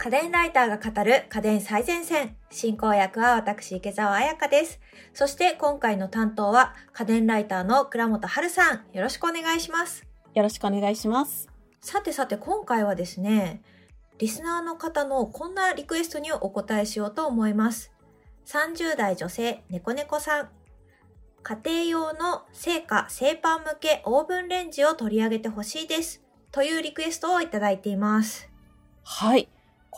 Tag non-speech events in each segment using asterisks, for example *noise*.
家電ライターが語る家電最前線。進行役は私、池澤彩香です。そして今回の担当は家電ライターの倉本春さん。よろしくお願いします。よろしくお願いします。さてさて今回はですね、リスナーの方のこんなリクエストにお答えしようと思います。30代女性、猫猫さん。家庭用の製菓、製パン向けオーブンレンジを取り上げてほしいです。というリクエストをいただいています。はい。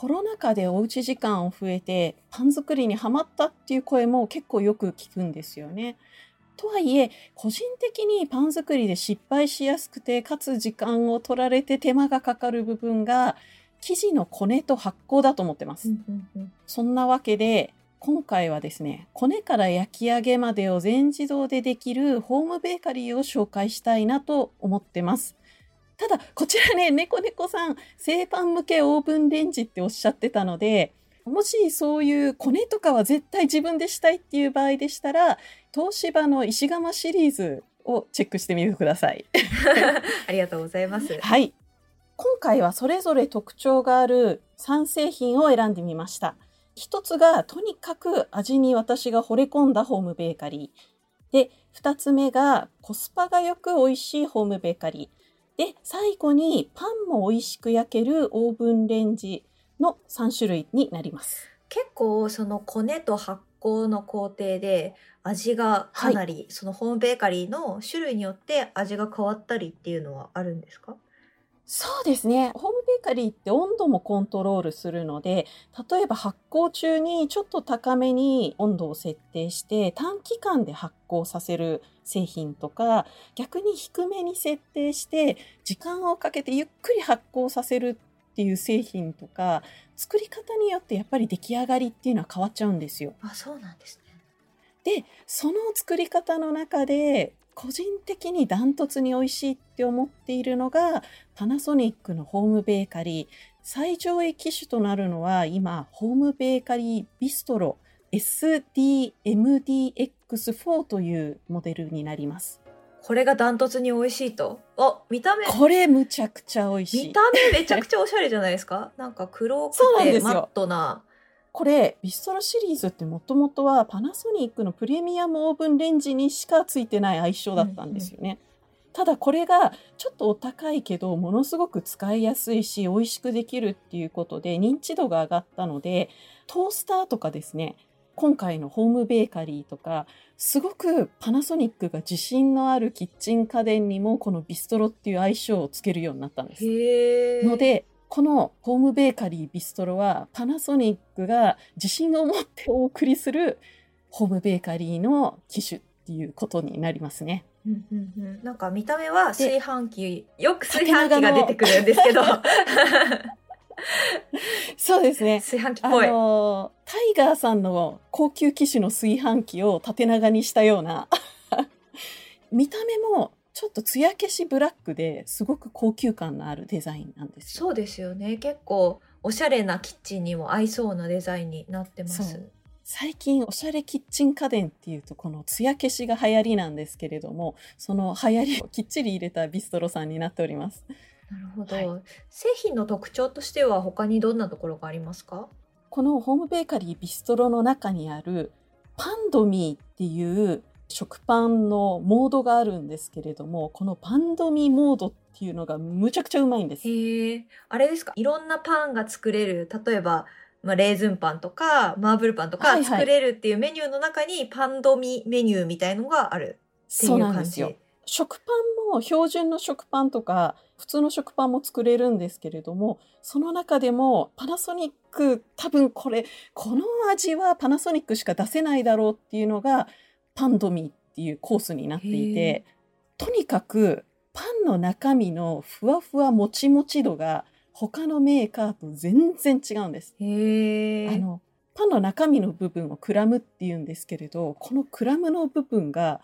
コロナ禍でおうち時間を増えてパン作りにハマったっていう声も結構よく聞くんですよね。とはいえ個人的にパン作りで失敗しやすくてかつ時間を取られて手間がかかる部分が生地のこねと発酵だと思ってます。そんなわけで今回はですねこねから焼き上げまでを全自動でできるホームベーカリーを紹介したいなと思ってます。ただこちらね猫猫さん製パン向けオーブンレンジっておっしゃってたのでもしそういうコネとかは絶対自分でしたいっていう場合でしたら東芝の石窯シリーズをチェックしてみてください。*laughs* ありがとうございます。はい。今回はそれぞれ特徴がある3製品を選んでみました。一つがとにかく味に私が惚れ込んだホームベーカリー。で、二つ目がコスパがよく美味しいホームベーカリー。で、最後にパンも美味しく焼けるオーブンレンジの3種類になります。結構そのコネと発酵の工程で味がかなり、そのホームベーカリーの種類によって味が変わったりっていうのはあるんですか？そうですね。ホームベーカリーって温度もコントロールするので、例えば発酵中にちょっと高めに温度を設定して短期間で発酵させる製品とか、逆に低めに設定して時間をかけてゆっくり発酵させるっていう製品とか、作り方によってやっぱり出来上がりっていうのは変わっちゃうんですよ。あ、そうなんですね。で、その作り方の中で個人的にダントツに美味しいって思っているのがパナソニックのホームベーカリー最上位機種となるのは今ホームベーカリービストロ SDMDX4 というモデルになりますこれがダントツに美味しいと？あ、見た目、これむちゃくちゃ美味しい見た目めちゃくちゃおしゃれじゃないですか？*laughs* なんか黒くてマットな。これビストロシリーズってもともとはパナソニックのプレミアムオーブンレンジにしかついてない愛称だったんですよね。ただこれがちょっとお高いけどものすごく使いやすいし美味しくできるっていうことで認知度が上がったのでトースターとかですね今回のホームベーカリーとかすごくパナソニックが自信のあるキッチン家電にもこのビストロっていう愛称をつけるようになったんです。の、でこのホームベーカリービストロはパナソニックが自信を持ってお送りするホームベーカリーの機種っていうことになりますね。うんうんうん、なんか見た目はで炊飯器、よく炊飯器が出てくるんですけど、*laughs* そうですね。あ炊飯器っぽい。のタイガーさんの高級機種の炊飯器を縦長にしたような *laughs* 見た目もちょっと艶消しブラックですごく高級感のあるデザインなんですよ。そうですよね。結構おしゃれなキッチンにも合いそうなデザインになってます。最近おしゃれキッチン家電っていうとこの艶消しが流行りなんですけれどもその流行りをきっちり入れたビストロさんになっております。なるほど、はい製品の特徴としては他にどんなところがありますか？このホームベーカリービストロの中にあるパンドミーっていう食パンのモードがあるんですけれどもこのパンドミーモードっていうのがむちゃくちゃうまいんです。へえ。あれですか？いろんなパンが作れる。例えば、まあ、レーズンパンとか、マーブルパンとかはいはい作れるっていうメニューの中にパンドミメニューみたいのがあるっていそうう感じ。なんですよ。食パンも標準の食パンとか普通の食パンも作れるんですけれどもその中でもパナソニック多分これこの味はパナソニックしか出せないだろうっていうのがパンドミっていうコースになっていへてとにかくパンの中身のふわふわもちもち度が他のメーカーと全然違うんです。あのパンの中身の部分をクラムっていうんですけれどこのクラムの部分が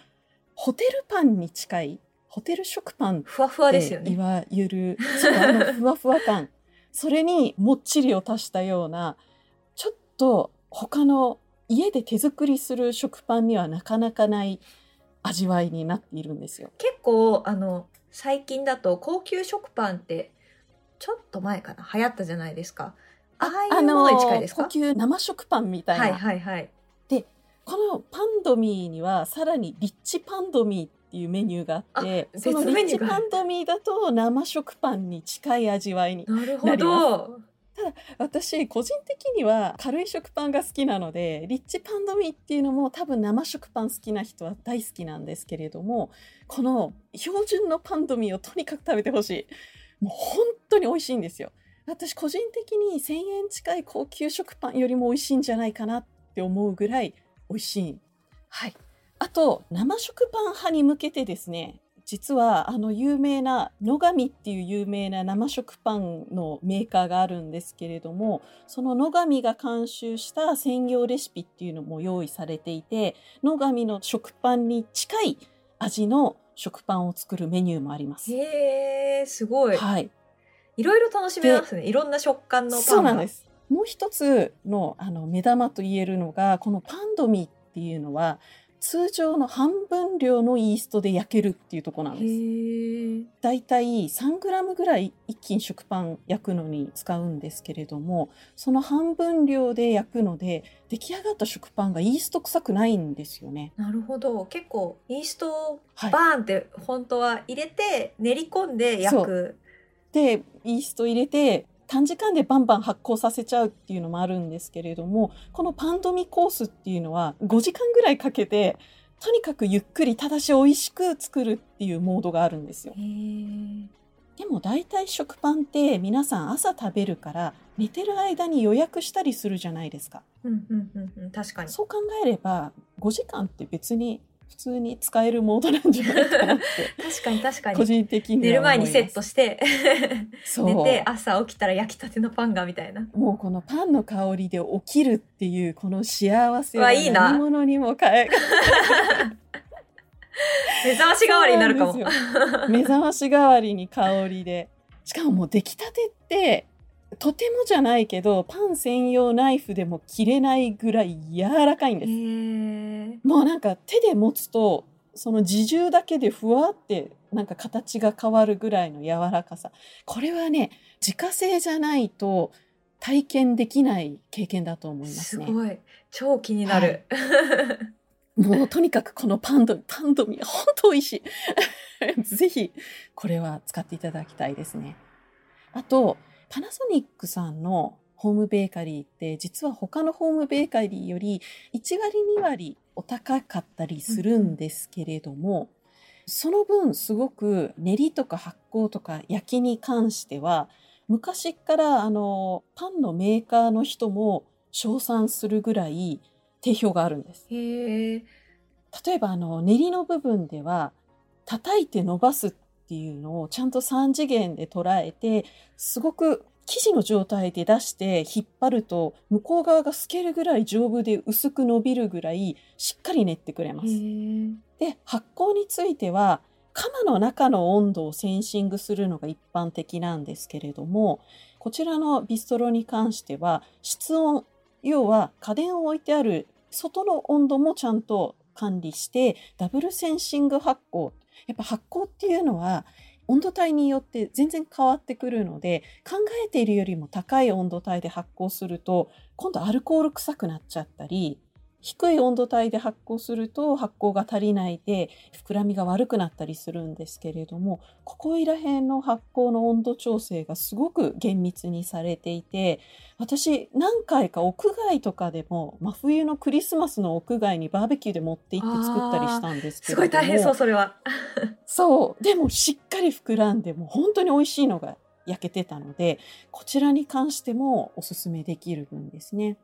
ホテルパンに近いホテル食パンっふわふわですてよね。いわゆるそうあのふわふわ感 *laughs* それにもっちりを足したようなちょっと他の家で手作りする食パンにはなかなかない味わいになっているんですよ。結構、あの、最近だと高級食パンって、ちょっと前かな流行ったじゃないですか。ああいうものに近いですか？高級生食パンみたいな。はいはいはい。このパンドミーにはさらにリッチパンドミーっていうメニューがあってあそのリッチパンドミーだと生食パンに近い味わいになるほなりど。私個人的には軽い食パンが好きなのでリッチパンドミーっていうのも多分生食パン好きな人は大好きなんですけれどもこの標準のパンドミーをとにかく食べてほしい。もう本当に美味しいんですよ。私個人的に1000円近い高級食パンよりも美味しいんじゃないかなって思うぐらい美味しいはいあと生食パン派に向けてですね実はあの有名な野上っていう有名な生食パンのメーカーがあるんですけれどもその野上が監修した専用レシピっていうのも用意されていて野上の食パンに近い味の食パンを作るメニューもあります。へえ、すごい。はい、いろいろ楽しめますね。いろんな食感のパンが。そうなんです。もう一つのあの目玉と言えるのがこのパンドミっていうのは通常の半分量のイーストで焼けるっていうところなんです。だいたい 3g ぐらい一気に食パン焼くのに使うんですけれどもその半分量で焼くので出来上がった食パンがイースト臭くないんですよね。なるほど。結構、イーストをはいバーンって本当は入れて、練り込んで焼く。でイースト入れて短時間でバンバン発酵させちゃうっていうのもあるんですけれどもこのパンドミコースっていうのは5時間ぐらいかけてとにかくゆっくりただし美味しく作るっていうモードがあるんですよ。でも大体食パンって皆さん朝食べるから寝てる間に予約したりするじゃないですかうんうんうんうん。確かに。そう考えれば5時間って別に普通に使えるモードなんじゃないかなって。*laughs* 確かに確か個に。人的に寝る前にセットしして、寝て朝起きたら焼きたてのパンがみたいな。もうこのパンの香りで起きるっていうこの幸せはうわいいな。何物にも変え *laughs* 目覚まし代わりになるかも。目覚まし代わりに香りで。しかももう出来たてってとてもじゃないけどパン専用ナイフでも切れないぐらい柔らかいんです、もうなんか手で持つとその自重だけでふわってなんか形が変わるぐらいの柔らかさこれはね自家製じゃないと体験できない経験だと思いますね。すごい。超気になる。*laughs* もうとにかくこのパンドパンドミ本当美味しい。*laughs* ぜひこれは使っていただきたいですね。あとパナソニックさんのホームベーカリーって実は他のホームベーカリーより1割2割お高かったりするんですけれども、その分すごく練りとか発酵とか焼きに関しては昔からあのパンのメーカーの人も称賛するぐらい定評があるんです。例えばあの練りの部分では叩いて伸ばすっていうのをちゃんと3次元で捉えてすごく生地の状態で出して引っ張ると向こう側が透けるぐらい丈夫で薄く伸びるぐらいしっかり練ってくれます。で発酵については釜の中の温度をセンシングするのが一般的なんですけれどもこちらのビストロに関しては室温要は家電を置いてある外の温度もちゃんと管理してダブルセンシング発酵やっぱ発酵っていうのは温度帯によって全然変わってくるので考えているよりも高い温度帯で発酵すると今度アルコール臭くなっちゃったり低い温度帯で発酵すると発酵が足りないで膨らみが悪くなったりするんですけれどもここいら辺の発酵の温度調整がすごく厳密にされていて私何回か屋外とかでも真冬のクリスマスの屋外にバーベキューで持って行って作ったりしたんですけどもごい大変そう、それは。そうでもしっかり膨らんでもう本当に美味しいのが焼けてたのでこちらに関してもおすすめできる分ですね。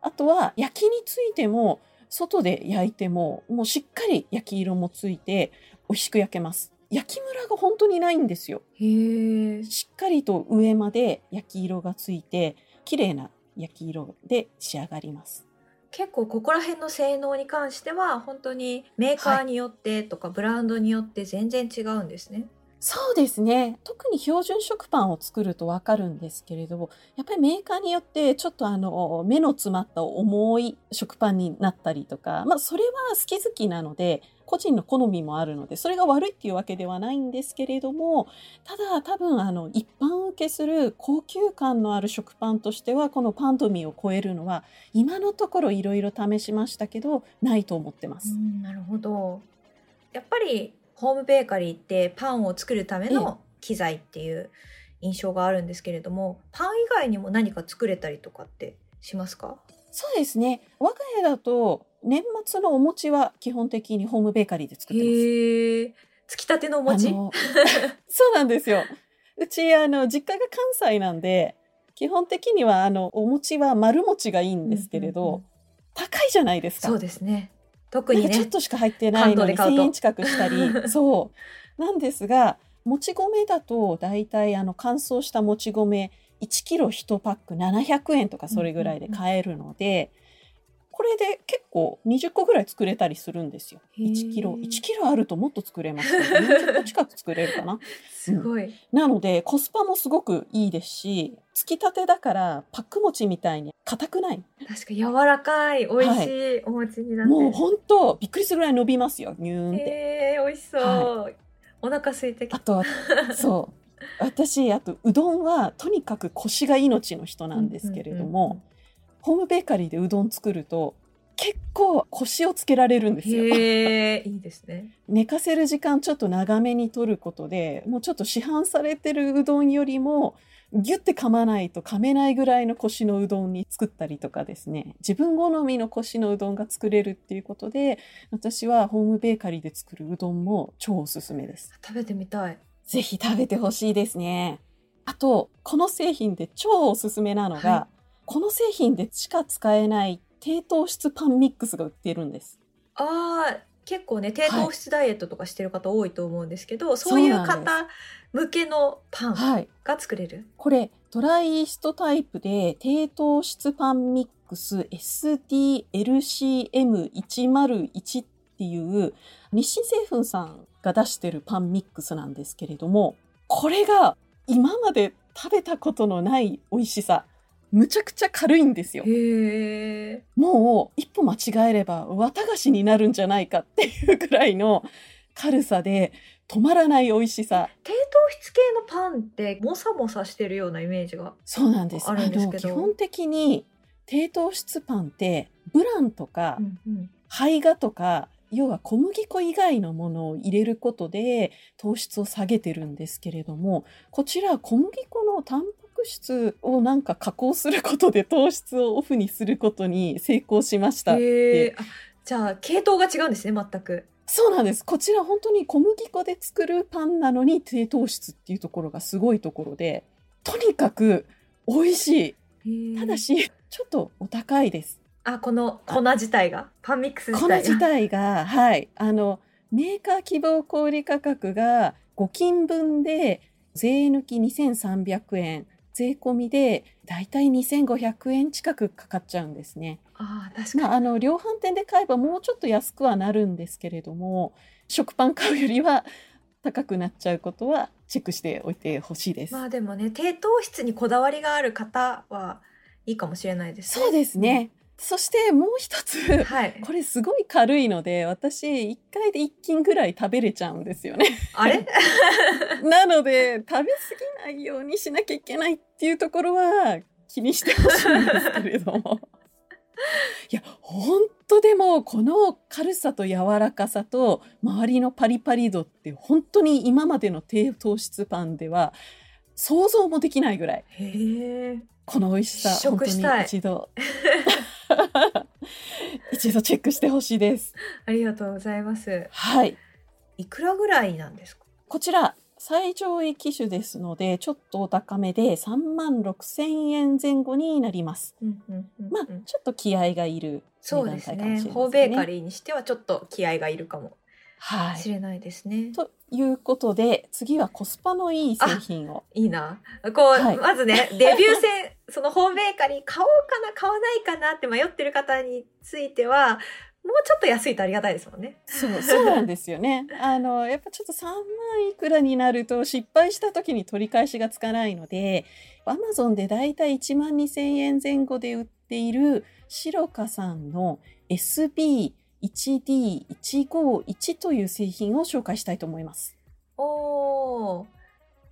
あとは焼きについても外で焼いてももうしっかり焼き色もついて美味しく焼けます。焼きムラが本当にないんですよ。へえ。しっかりと上まで焼き色がついて綺麗な焼き色で仕上がります。結構ここら辺の性能に関しては本当にメーカーによってとかブランドによって全然違うんですね。そうですね。特に標準食パンを作るとわかるんですけれど、やっぱりメーカーによってちょっとあの、目の詰まった重い食パンになったりとか、まあそれは好き好きなので、個人の好みもあるので、それが悪いっていうわけではないんですけれども、ただ多分あの、一般受けする高級感のある食パンとしては、このパンドミーを超えるのは、今のところいろいろ試しましたけど、ないと思ってます。なるほど。やっぱりホームベーカリーってパンを作るための機材っていう印象があるんですけれども、パン以外にも何か作れたりとかってしますか？そうですね。我が家だと、年末のお餅は基本的にホームベーカリーで作ってます。つきたてのお餅？*laughs* そうなんですよ。うち、あの、実家が関西なんで、基本的には、あの、お餅は丸餅がいいんですけれど、うんうんうん高いじゃないですか。そうですね。特にねちょっ。としか入ってないので買うと1000円近くしたり、*laughs* そう。なんですが、もち米だと、だいたいあの、乾燥したもち米、1キロ1パック700円とかそれぐらいで買えるので、これで結構20個ぐらい作れたりするんですよ。へー1キロ。1キロあるともっと作れますよ。40個近く作れるかな。*laughs* すごい。なので、コスパもすごくいいですし、つきたてだから、パック餅みたいに硬くない？確か柔らかい、美味しいお餅になってる。もうほんと、びっくりするぐらい伸びますよ。ニューンって。へえ、美味しそう。はお腹空いてきた。あとは、*laughs* そう。私、あと、うどんは、とにかく腰が命の人なんですけれども、うんうんうんホームベーカリーでうどん作ると、結構腰をつけられるんですよ。へえ、いいですね。寝かせる時間ちょっと長めに取ることで、もうちょっと市販されてるうどんよりも、ギュッて噛まないと噛めないぐらいの腰のうどんに作ったりとかですね、自分好みの腰のうどんが作れるっていうことで、私はホームベーカリーで作るうどんも超おすすめです。食べてみたい。ぜひ食べてほしいですね。あと、この製品で超おすすめなのが、はこの製品でしか使えない低糖質パンミックスが売っているんです。ああ、結構ね、低糖質ダイエットとかしてる方多いと思うんですけど、そういうそうなんで方向けのパンはい。が作れる？これ、ドライイーストタイプで低糖質パンミックス SDLCM101 っていう日清製粉さんが出してるパンミックスなんですけれども、これが今まで食べたことのない美味しさ。むちゃくちゃ軽いんですよ。もう一歩間違えれば綿菓子になるんじゃないかっていうぐらいの軽さで止まらない美味しさ。低糖質系のパンってもさもさしてるようなイメージが。そうなんです。あるんですけどの基本的に低糖質パンってブランとかうんうん胚芽とか要は小麦粉以外のものを入れることで糖質を下げてるんですけれどもこちら小麦粉のタンパク質をなんか加工することで糖質をオフにすることに成功しました。へえ。あじゃあ系統が違うんですね、全く。そうなんです。こちら本当に小麦粉で作るパンなのに低糖質っていうところがすごいところで、とにかく美味しい。ただし、ちょっとお高いです。あ、この粉自体が、パンミックス自体が？粉自体が、はい。あの、メーカー希望小売価格が5金分で税抜き2300円、税込みでだいたい2500円近くかかっちゃうんですね。ああ、確かに。まあ、あの量販店で買えばもうちょっと安くはなるんですけれども食パン買うよりは高くなっちゃうことはチェックしておいてほしいです。まあでもね、低糖質にこだわりがある方はいいかもしれないですね。そうですね。そしてもう一つはい。これすごい軽いので私1回で1斤ぐらい食べれちゃうんですよね。あれ？*laughs* なので食べ過ぎないようにしなきゃいけないっていうところは気にしてほしいんですけれども。いや本当でもこの軽さと柔らかさと周りのパリパリ度って本当に今までの低糖質パンでは想像もできないぐらい。この美味しさ本当に一度 *laughs* 一度チェックしてほしいです。ありがとうございます。はい。いくらぐらいなんですか？こちら、最上位機種ですので、ちょっとお高めで3万6千円前後になります。うんうんうんうんまあ、ちょっと気合がいるそうですね。値段帯かもしれませんね。ホーベーカリーにしてはちょっと気合がいるかもはい。しれないですね。ということで、次はコスパのいい製品を。いいな。こう、はいまずね、*laughs* デビュー戦、そのホームベーカリー買おうかな、買わないかなって迷ってる方については、ちょっと安いとありがたいですもんね。そう、そうなんですよね。*laughs* あの、やっぱちょっと3万いくらになると失敗した時に取り返しがつかないので、アマゾンでだいたい1万2000円前後で売っているシロカさんの SB1D151 という製品を紹介したいと思います。おー。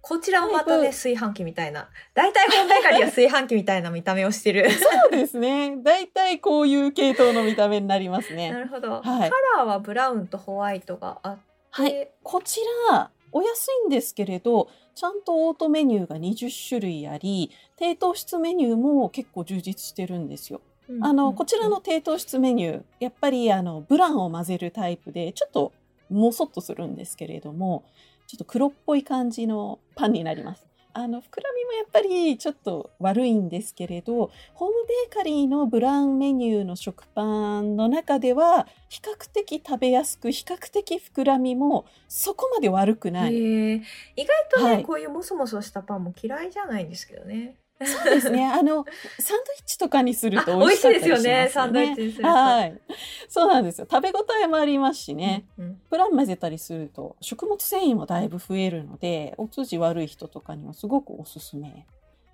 こちらもまたね、炊飯器みたいな。大体ホームベーカリーは炊飯器みたいな見た目をしてる。そうですね。だいたいこういう系統の見た目になりますなね。るほど。はいカラーはブラウンとホワイトがあって、はい。こちら、お安いんですけれど、ちゃんとオートメニューが20種類あり、低糖質メニューも結構充実してるんですよ。うんあの、うんこちらの低糖質メニュー、やっぱりあの、ブランを混ぜるタイプで、ちょっともそっとするんですけれども、ちょっと黒っぽい感じのパンになります。あの、膨らみもやっぱりちょっと悪いんですけれど、ホームベーカリーのブランメニューの食パンの中では、比較的食べやすく、比較的膨らみもそこまで悪くない。意外とね、はいこういうモソモソしたパンも嫌いじゃないんですけどね。そうですね。あの、サンドイッチとかにするあと美味しい美味しかったりしますですよね、サンドイッチにすると。はい。そうなんですよ。食べ応えもありますしね。うんプラン混ぜたりすると食物繊維もだいぶ増えるので、お通じ悪い人とかにはすごくおすすめ。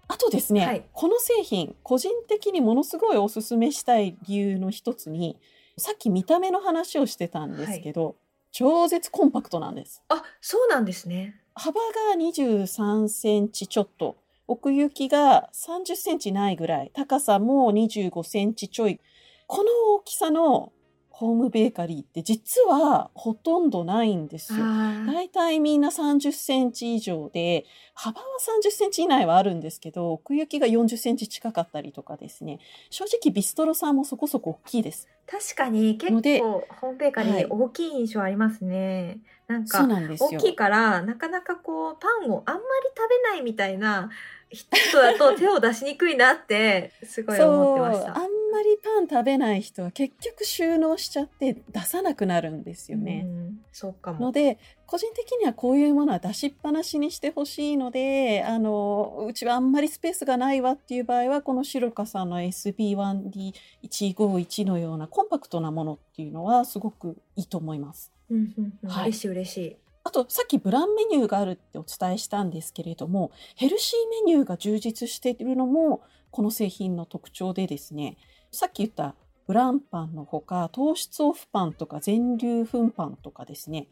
あとですね、はいこの製品、個人的にものすごいおすすめしたい理由の一つに、さっき見た目の話をしてたんですけど、超絶コンパクトなんです。あ、そうなんですね。幅が23センチちょっと。奥行きが30センチないぐらい。高さも25センチちょい。この大きさのホームベーカリーって実はほとんどないんですよ。あー大体みんな30センチ以上で、幅は30センチ以内はあるんですけど、奥行きが40センチ近かったりとかですね。正直ビストロさんもそこそこ大きいです。確かに結構ホームベーカリはいー大きい印象ありますね。なんそうかなんですよ。大きいからなかなかこうパンをあんまり食べないみたいな人だと手を出しにくいなってすごい思ってましそうあんた。まりパン食べない人は結局収納しちゃって出さなくなるんですよね。うんそうかもの。で個人的にはこういうものは出しっぱなしにしてほしいのであのうちはあんまりスペースがないわっていう場合はこのシロカさんの SB1D151 のようなコンパクトなものっていうのはすごくいいと思います。うんうんうんはい嬉しい嬉しい。あとさっきブランメニューがあるってお伝えしたんですけれどもヘルシーメニューが充実しているのもこの製品の特徴でですね。さっき言ったブランパンのほか糖質オフパンとか全粒粉パンとかですね。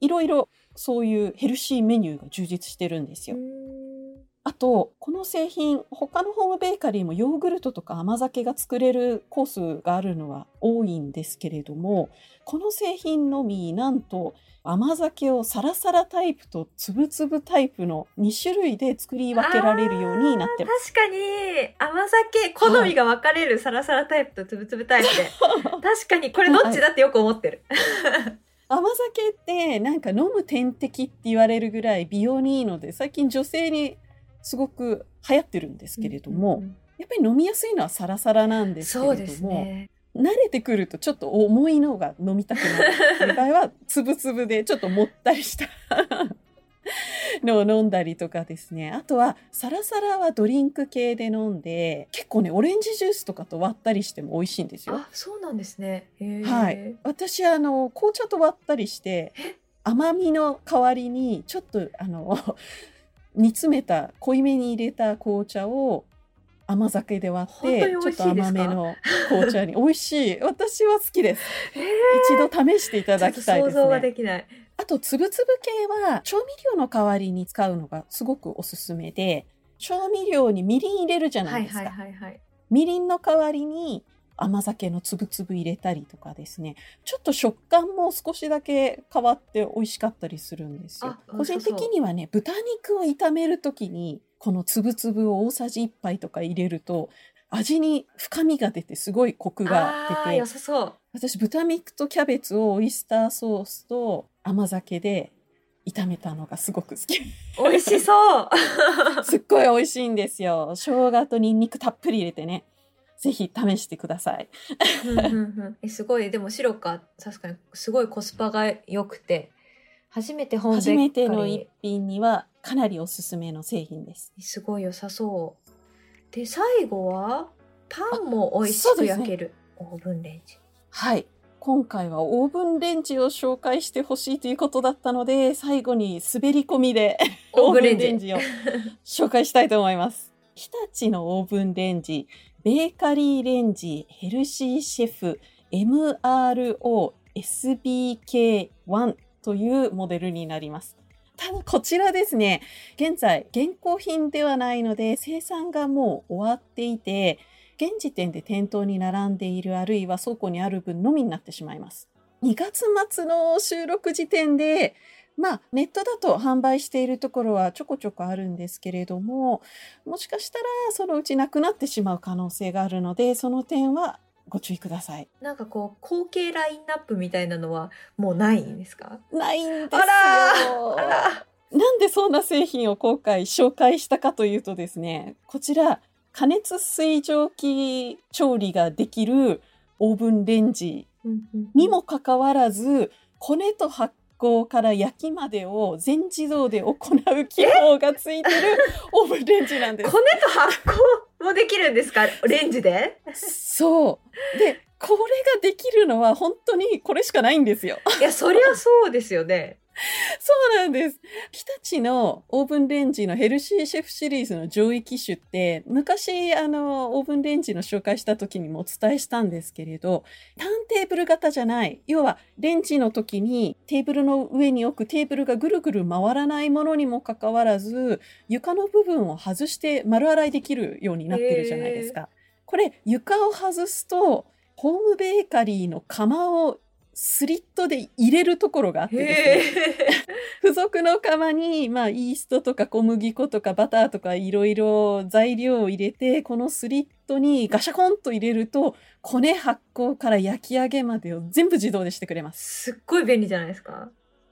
いろいろそういうヘルシーメニューが充実してるんですよ。うんあとこの製品他のホームベーカリーもヨーグルトとか甘酒が作れるコースがあるのは多いんですけれどもこの製品のみなんと甘酒をサラサラタイプとつぶつぶタイプの2種類で作り分けられるようになってます。確かに甘酒好みが分かれるサラサラタイプとつぶつぶタイプで、*laughs* 確かにこれどっちだってよく思ってる。甘酒ってなんか飲む点滴って言われるぐらい美容にいいので最近女性にすごく流行ってるんですけれども、うんうんやっぱり飲みやすいのはサラサラなんですけれどもね。慣れてくるとちょっと重いのが飲みたくなる場合はつぶつぶでちょっともったりした *laughs* のを飲んだりとかですねあとはサラサラはドリンク系で飲んで結構ねオレンジジュースとかと割ったりしても美味しいんですよ。あ、そうなんですね。はい。私あの紅茶と割ったりして甘みの代わりにちょっとあの煮詰めた濃いめに入れた紅茶を甘酒で割ってちょっと甘めの紅茶に。美味しい。私は好きです。へー。一度試していただきたいですね。できない。あとつぶつぶ系は調味料の代わりに使うのがすごくおすすめで調味料にみりん入れるじゃなはいいですか、はいはいはい。みりんの代わりに甘酒のつぶつぶ入れたりとかですね。ちょっと食感も少しだけ変わって美味しかったりするんですよ。あ個人的にはね豚肉を炒める時にこのつぶつぶを大さじ1杯とか入れると味に深みが出てすごいコクが出て良さそう。私豚肉とキャベツをオイスターソースと甘酒で炒めたのがすごく好き。美味しそう。*laughs* すっごい美味しいんですよ。生姜とニンニクたっぷり入れてねぜひ試してくださいうんうんうんえすごい、でも白か、確かにすごいコスパが良くて、初めてホームベーカ初めての一品にはかなりおすすめの製品です。すごい良さそう。で、最後は、パンも美味しく焼ける。オーブンレンジ。はい。今回はオーブンレンジを紹介してほしいということだったので、最後に滑り込みでオーブンレンジを紹介したいと思います。日立のオーブンレンジ、ベーカリーレンジ、ヘルシーシェフ、MRO SBK1 というモデルになります。ただこちらですね、現在現行品ではないので生産がもう終わっていて、現時点で店頭に並んでいるあるいは倉庫にある分のみになってしまいます。2月末の収録時点で、まあ、ネットだと販売しているところはちょこちょこあるんですけれども、もしかしたらそのうちなくなってしまう可能性があるので、その点はご注意ください。なんかこう、後継ラインナップみたいなのはもうないんですか？ないんですよ。あらあらなんでそんな製品を今回紹介したかというとですね、こちら、加熱水蒸気調理ができるオーブンレンジにもかかわらず、骨と発酵から焼きまでを全自動で行う機能がついてるオーブンレンジなんです。骨と発酵もできるんですか？レンジで？そう。で、これができるのは本当にこれしかないんですよ。いや、そりゃそうですよね。*laughs* そうなんです。日立のオーブンレンジのヘルシーシェフシリーズの上位機種って、昔、あの、オーブンレンジの紹介した時にもお伝えしたんですけれど、ターンテーブル型じゃない。要は、レンジの時にテーブルの上に置くテーブルがぐるぐる回らないものにもかかわらず、床の部分を外して丸洗いできるようになってるじゃないですか。これ、床を外すと、ホームベーカリーの釜をスリットで入れるところがあってですね。付属の釜に、まあ、イーストとか小麦粉とかバターとかいろいろ材料を入れて、このスリットにガシャコンと入れると、骨発酵から焼き上げまでを全部自動でしてくれます。すっごい便利じゃないですか。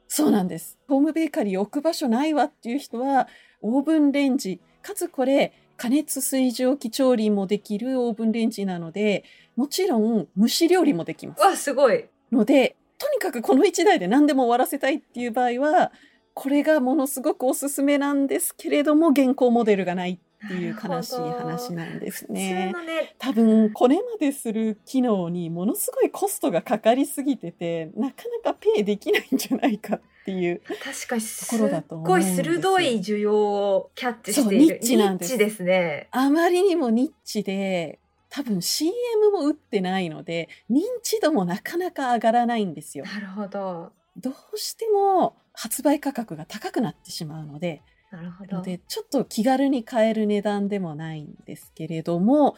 そうなんです。ホームベーカリー置く場所ないわっていう人は、オーブンレンジ、かつこれ、加熱水蒸気調理もできるオーブンレンジなので、もちろん蒸し料理もできます。わ、すごい。ので、とにかくこの1台で何でも終わらせたいっていう場合は、これがものすごくおすすめなんですけれども、現行モデルがないっていう悲しい話なんですねね、多分これまでする機能にものすごいコストがかかりすぎててなかなかペイできないんじゃないかっていう確かにすっごい鋭い需要をキャッチしている。そうニッチなんですニッチですね。あまりにもニッチで多分 CM も打ってないので認知度もなかなか上がらないんですよ。なるほど。どうしても発売価格が高くなってしまうのでなるほど。のでちょっと気軽に買える値段でもないんですけれども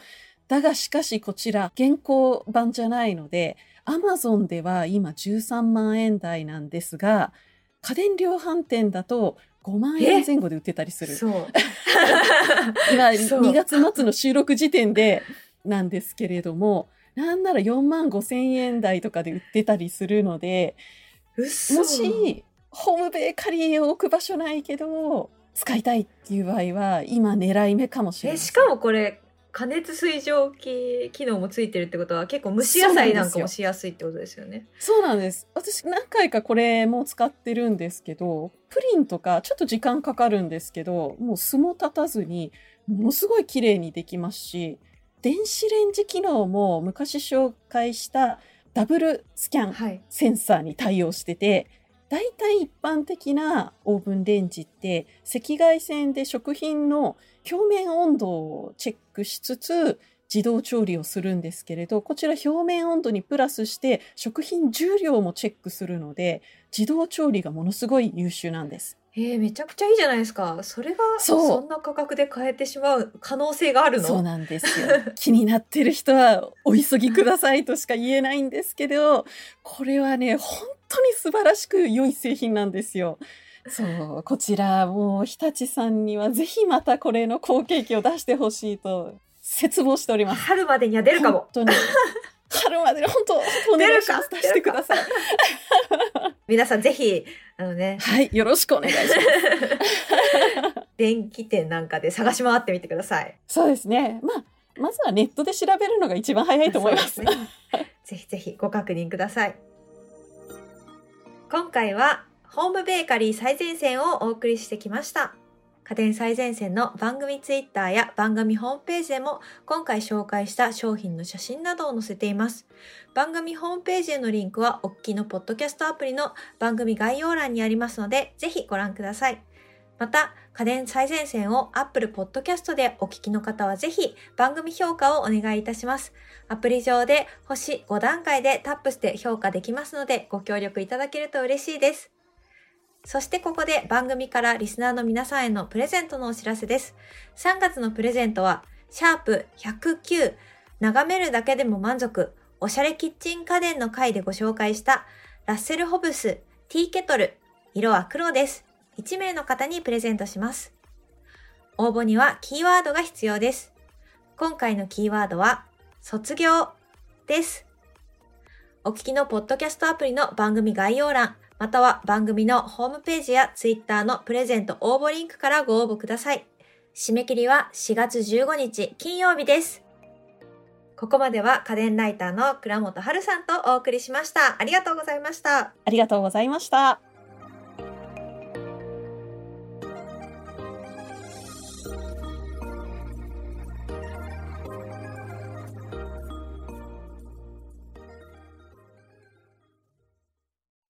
だがしかしこちら現行版じゃないので Amazon では今13万円台なんですが家電量販店だと5万円前後で売ってたりするそう。*laughs* 今そう2月末の収録時点でなんですけれどもなんなら4万5千円台とかで売ってたりするので嘘。もしホームベーカリーを置く場所ないけど使いたいっていう場合は今狙い目かもしれえ、ないしかもこれ、加熱水蒸気機能もついてるってことは結構蒸し野菜なんかもしやすいってことですよね。そうなんです。私何回かこれも使ってるんですけどプリンとかちょっと時間かかるんですけどもう素も立たずにものすごい綺麗にできますし電子レンジ機能も昔紹介したダブルスキャンはい。センサーに対応してて、大体一般的なオーブンレンジって赤外線で食品の表面温度をチェックしつつ自動調理をするんですけれど、こちら表面温度にプラスして食品重量もチェックするので、自動調理がものすごい優秀なんです。えー、めちゃくちゃいいじゃないですか。それが、そんな価格で買えてしまう可能性があるの？そうなんですよ。*laughs* 気になってる人はお急ぎくださいとしか言えないんですけど、これはね、本当に素晴らしく良い製品なんですよ。そう、こちらもう日立さんにはぜひまたこれの後継機を出してほしいと切望しております。春までには出るかも。本当に。春まで本当、本当お願いします。出してください。皆さんぜひ、あのね、はい、よろしくお願いします。*laughs* 電気店なんかで探し回ってみてください。そうですね。まあ、まずはネットで調べるのが一番早いと思います。すねぜひぜひご確認ください。今回はホームベーカリー最前線をお送りしてきました。家電最前線の番組ツイッターや番組ホームページでも今回紹介した商品の写真などを載せています。番組ホームページへのリンクはお聞きのポッドキャストアプリの番組概要欄にありますので、ぜひご覧ください。また、家電最前線を Apple Podcast でお聞きの方はぜひ番組評価をお願いいたします。アプリ上で星5段階でタップして評価できますのでご協力いただけると嬉しいです。そしてここで番組からリスナーの皆さんへのプレゼントのお知らせです。3月のプレゼントは、シャープ109、眺めるだけでも満足、おしゃれキッチン家電の回でご紹介したラッセルホブスティーケトル、色は黒です。1名の方にプレゼントします。応募にはキーワードが必要です。今回のキーワードは、卒業です。お聞きのポッドキャストアプリの番組概要欄、または番組のホームページやツイッターのプレゼント応募リンクからご応募ください。締め切りは4月15日金曜日です。ここまでは家電ライターの倉本春さんとお送りしました。ありがとうございました。ありがとうございました。